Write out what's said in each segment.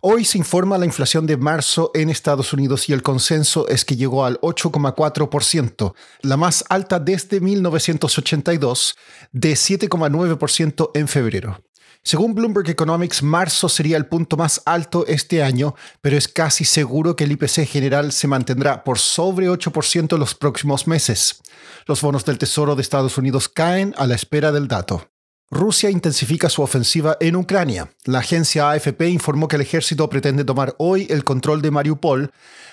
Hoy se informa la inflación de marzo en Estados Unidos y el consenso es que llegó al 8,4%, la más alta desde 1982, de 7,9% en febrero. Según Bloomberg Economics, marzo sería el punto más alto este año, pero es casi seguro que el IPC general se mantendrá por sobre 8% en los próximos meses. Los bonos del Tesoro de Estados Unidos caen a la espera del dato. Rusia intensifica su ofensiva en Ucrania. La agencia AFP informó que el ejército pretende tomar hoy el control de Mariupol,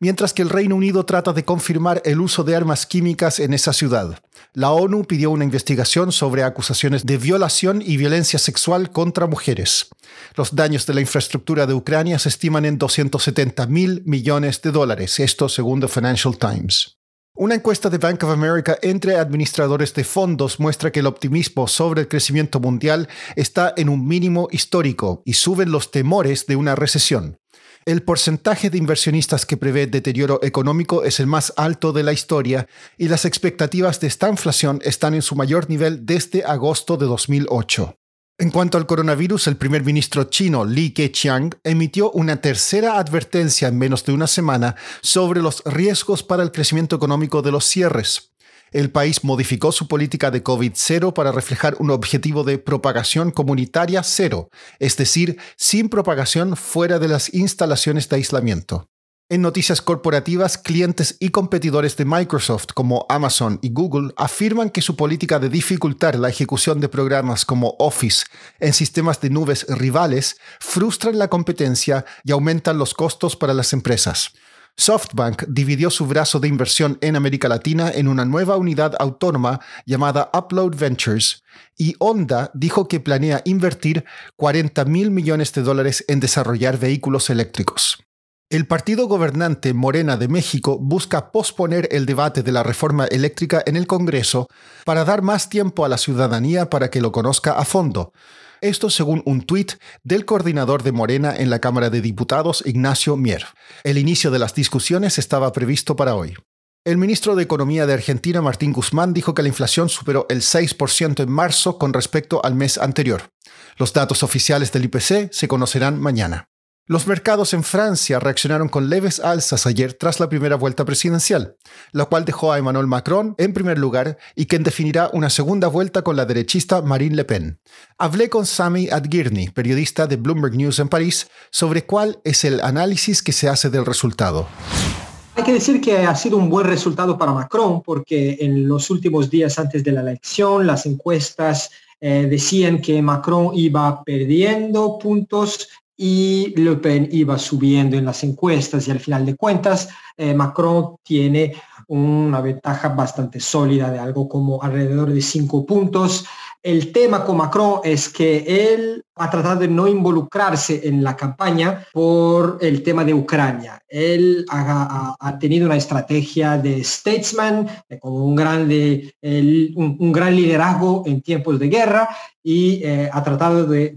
mientras que el Reino Unido trata de confirmar el uso de armas químicas en esa ciudad. La ONU pidió una investigación sobre acusaciones de violación y violencia sexual contra mujeres. Los daños de la infraestructura de Ucrania se estiman en 270 mil millones de dólares, esto según The Financial Times. Una encuesta de Bank of America entre administradores de fondos muestra que el optimismo sobre el crecimiento mundial está en un mínimo histórico y suben los temores de una recesión. El porcentaje de inversionistas que prevé deterioro económico es el más alto de la historia y las expectativas de esta inflación están en su mayor nivel desde agosto de 2008. En cuanto al coronavirus, el primer ministro chino Li Keqiang emitió una tercera advertencia en menos de una semana sobre los riesgos para el crecimiento económico de los cierres. El país modificó su política de COVID-0 para reflejar un objetivo de propagación comunitaria cero, es decir, sin propagación fuera de las instalaciones de aislamiento. En noticias corporativas, clientes y competidores de Microsoft como Amazon y Google afirman que su política de dificultar la ejecución de programas como Office en sistemas de nubes rivales frustran la competencia y aumentan los costos para las empresas. SoftBank dividió su brazo de inversión en América Latina en una nueva unidad autónoma llamada Upload Ventures y Honda dijo que planea invertir 40 mil millones de dólares en desarrollar vehículos eléctricos. El partido gobernante Morena de México busca posponer el debate de la reforma eléctrica en el Congreso para dar más tiempo a la ciudadanía para que lo conozca a fondo. Esto según un tuit del coordinador de Morena en la Cámara de Diputados, Ignacio Mier. El inicio de las discusiones estaba previsto para hoy. El ministro de Economía de Argentina, Martín Guzmán, dijo que la inflación superó el 6% en marzo con respecto al mes anterior. Los datos oficiales del IPC se conocerán mañana. Los mercados en Francia reaccionaron con leves alzas ayer tras la primera vuelta presidencial, la cual dejó a Emmanuel Macron en primer lugar y quien definirá una segunda vuelta con la derechista Marine Le Pen. Hablé con Sami Adgirni, periodista de Bloomberg News en París, sobre cuál es el análisis que se hace del resultado. Hay que decir que ha sido un buen resultado para Macron porque en los últimos días antes de la elección las encuestas eh, decían que Macron iba perdiendo puntos y Le Pen iba subiendo en las encuestas y al final de cuentas eh, Macron tiene una ventaja bastante sólida de algo como alrededor de cinco puntos. El tema con Macron es que él ha tratado de no involucrarse en la campaña por el tema de Ucrania. Él ha, tenido una estrategia de statesman, como un, grande, un, gran liderazgo en tiempos de guerra y eh, ha tratado de,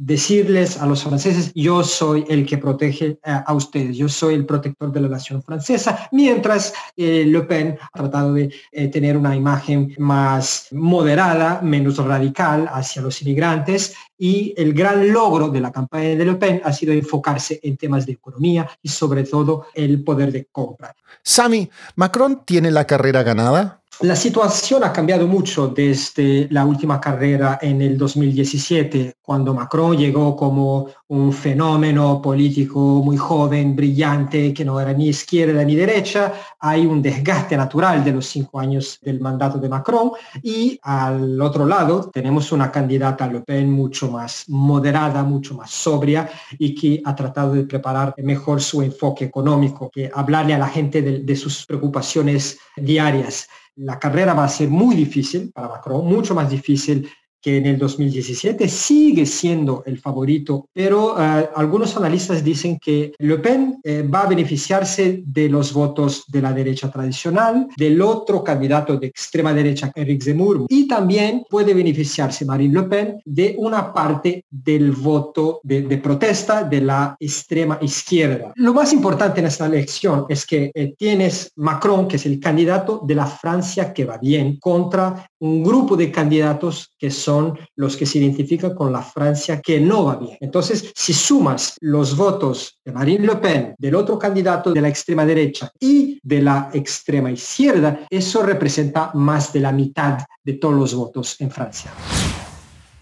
decirles a los franceses, yo soy el que protege eh, a ustedes, yo soy el protector de la nación francesa, mientras eh, Le Pen ha tratado de tener una imagen más moderada, menos radical hacia los inmigrantes y el gran logro de la campaña de Le Pen ha sido enfocarse en temas de economía y sobre todo el poder de compra. Sami, ¿Macron tiene la carrera ganada? La situación ha cambiado mucho desde la última carrera en el 2017, cuando Macron llegó como un fenómeno político muy joven, brillante, que no era ni izquierda ni derecha. Hay un desgaste natural de los cinco años del mandato de Macron y al otro lado tenemos una candidata Le Pen mucho más moderada, mucho más sobria y que ha tratado de preparar mejor su enfoque económico, que hablarle a la gente de, de sus preocupaciones diarias la carrera va a ser muy difícil para Macron, mucho más difícil que en el 2017 sigue siendo el favorito, pero eh, algunos analistas dicen que Le Pen eh, va a beneficiarse de los votos de la derecha tradicional, del otro candidato de extrema derecha, Eric Zemmour, y también puede beneficiarse Marine Le Pen de una parte del voto de, protesta de la extrema izquierda. Lo más importante en esta elección es que eh, tienes Macron, que es el candidato de la Francia que va bien, contra un grupo de candidatos que son los que se identifican con la Francia que no va bien. Entonces, si sumas los votos de Marine Le Pen, del otro candidato de la extrema derecha y de la extrema izquierda, eso representa más de la mitad de todos los votos en Francia.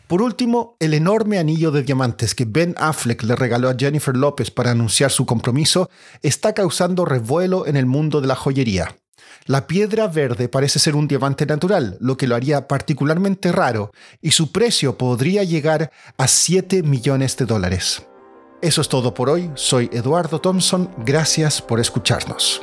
Por último, el enorme anillo de diamantes que Ben Affleck le regaló a Jennifer López para anunciar su compromiso está causando revuelo en el mundo de la joyería. La piedra verde parece ser un diamante natural, lo que lo haría particularmente raro, y su precio podría llegar a 7 millones de dólares. Eso es todo por hoy, soy Eduardo Thompson, gracias por escucharnos.